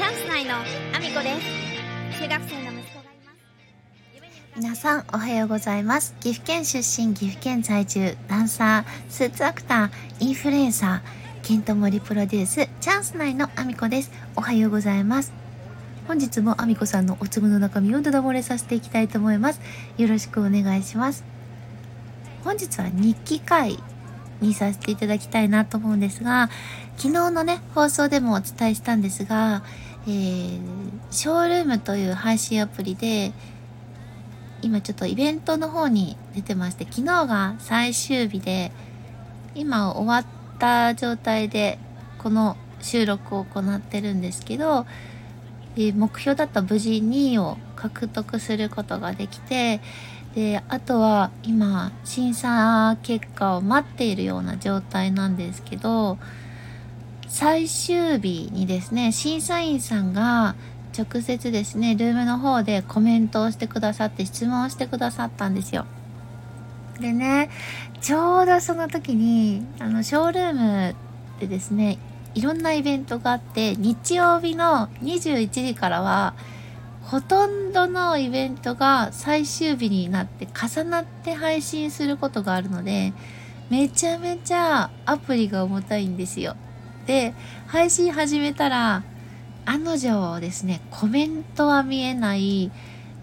チャンス内のアミコです。中学生の息子がいます。皆さんおはようございます。岐阜県出身岐阜県在住ダンサースーツアクターインフルエンサーケントモリプロデュースチャンス内のアミコです。おはようございます。本日もアミコさんのお粒の中身をダダ漏れさせていきたいと思いますよろしくお願いします。本日は日記会。にさせていただきたいなと思うんですが昨日のね放送でもお伝えしたんですが、えー、ショールームという配信アプリで今ちょっとイベントの方に出てまして昨日が最終日で今終わった状態でこの収録を行ってるんですけど、えー、目標だった無事2位を獲得することができてであとは今審査結果を待っているような状態なんですけど最終日にですね審査員さんが直接ですねルームの方でコメントをしてくださって質問をしてくださったんですよ。でねちょうどその時にあのショールームでですねいろんなイベントがあって日曜日の21時からはほとんどのイベントが最終日になって重なって配信することがあるのでめちゃめちゃアプリが重たいんですよ。で配信始めたら案の定ですねコメントは見えない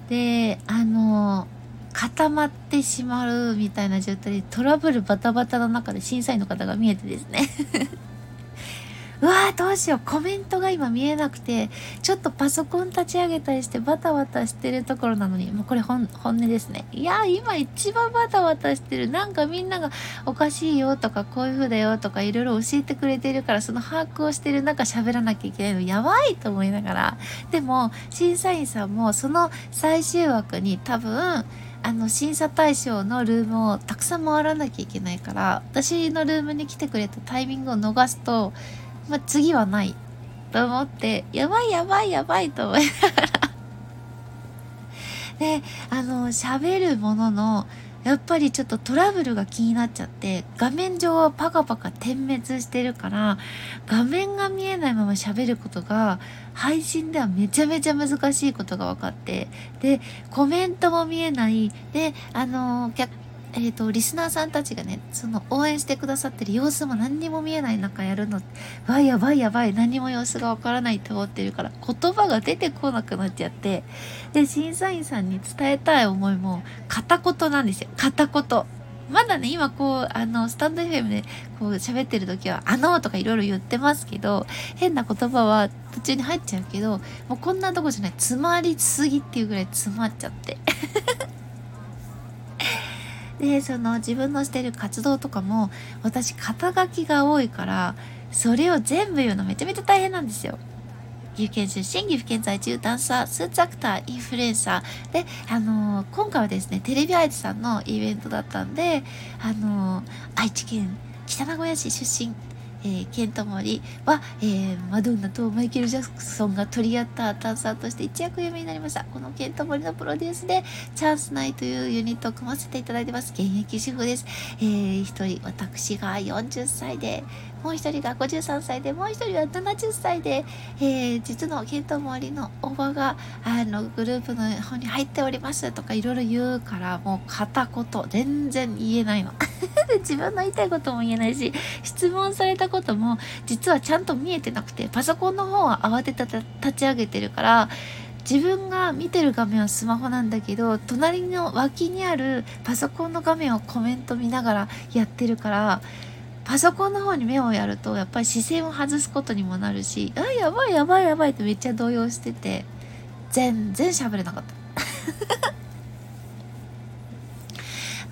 であの固まってしまうみたいな状態でトラブルバタバタの中で審査員の方が見えてですねどうしようコメントが今見えなくてちょっとパソコン立ち上げたりしてバタバタしてるところなのにもうこれ本音ですね。いや今一番バタバタしてるなんかみんながおかしいよとかこういう風だよとかいろいろ教えてくれてるからその把握をしてる中喋らなきゃいけないの。やばいと思いながら。でも審査員さんもその最終枠に多分あの審査対象のルームをたくさん回らなきゃいけないから私のルームに来てくれたタイミングを逃すとまあ、次はないと思ってやばいやばいやばいと思いながら。であの喋るもののやっぱりちょっとトラブルが気になっちゃって画面上はパカパカ点滅してるから画面が見えないまま喋ることが配信ではめちゃめちゃ難しいことが分かってでコメントも見えない。であのえっ、ー、と、リスナーさんたちがね、その応援してくださってる様子も何にも見えない中やるの、わい、やばいやばい、何も様子がわからないと思ってるから、言葉が出てこなくなっちゃって、で、審査員さんに伝えたい思いも、片言なんですよ。片言。まだね、今こう、あの、スタンド FM でこう喋ってる時は、あのーとかいろいろ言ってますけど、変な言葉は途中に入っちゃうけど、もうこんなとこじゃない、詰まりすぎっていうぐらい詰まっちゃって。でその自分のしてる活動とかも私肩書きが多いからそれを全部言うのめちゃめちゃ大変なんですよ。岐阜県出身、岐阜県在住、ダンサー、スーツアクター、インフルエンサー。で、あのー、今回はですね、テレビ愛知さんのイベントだったんで、あのー、愛知県北名古屋市出身、えー、ケントモリは、えー、マドンナとマイケル・ジャクソンが取り合ったダンサーとして一躍有名になりました。このケントモリのプロデュースで、チャンスナイというユニットを組ませていただいてます。現役主婦です。えー、一人、私が40歳で、もう一人が53歳で、もう一人は70歳で、えー、実のケントモリのおばが、あの、グループの方に入っておりますとかいろいろ言うから、もう片言、全然言えないの。自分の言いたいことも言えないし、質問されたことも実はちゃんと見えてなくて、パソコンの方は慌てた立ち上げてるから、自分が見てる画面はスマホなんだけど隣の脇にあるパソコンの画面をコメント見ながらやってるからパソコンの方に目をやるとやっぱり視線を外すことにもなるしあやばいやばいやばいってめっちゃ動揺してて全然喋れなかった。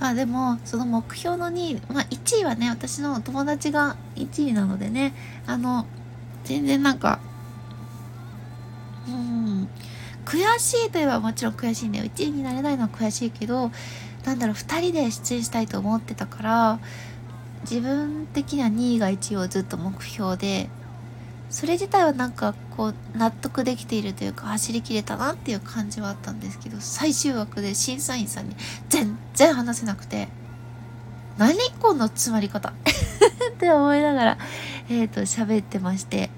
まあでもその目標の2位まあ1位はね私の友達が1位なのでねあの全然なんかうん悔しいといえばもちろん悔しいんだよ。1位になれないのは悔しいけどなんだろう2人で出演したいと思ってたから自分的には2位が1位をずっと目標でそれ自体はなんかこう納得できているというか走りきれたなっていう感じはあったんですけど最終枠で審査員さんに全然話せなくて何この詰まり方？って思いながらえっ、ー、と喋ってまして。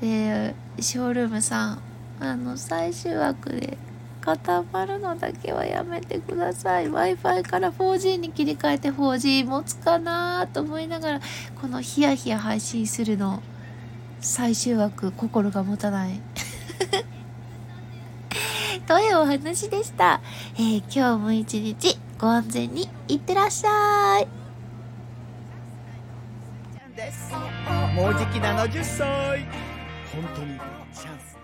でショールームさんあの最終枠で固まるのだけはやめてください。W i f i から 4G に切り替えて 4G 持つかなと思いながらこのヒヤヒヤ配信するの最終枠心が持たない。というお話でした、えー、今日も一日ご安全にいってらっしゃい。もうじき70歳。本当にチャンス。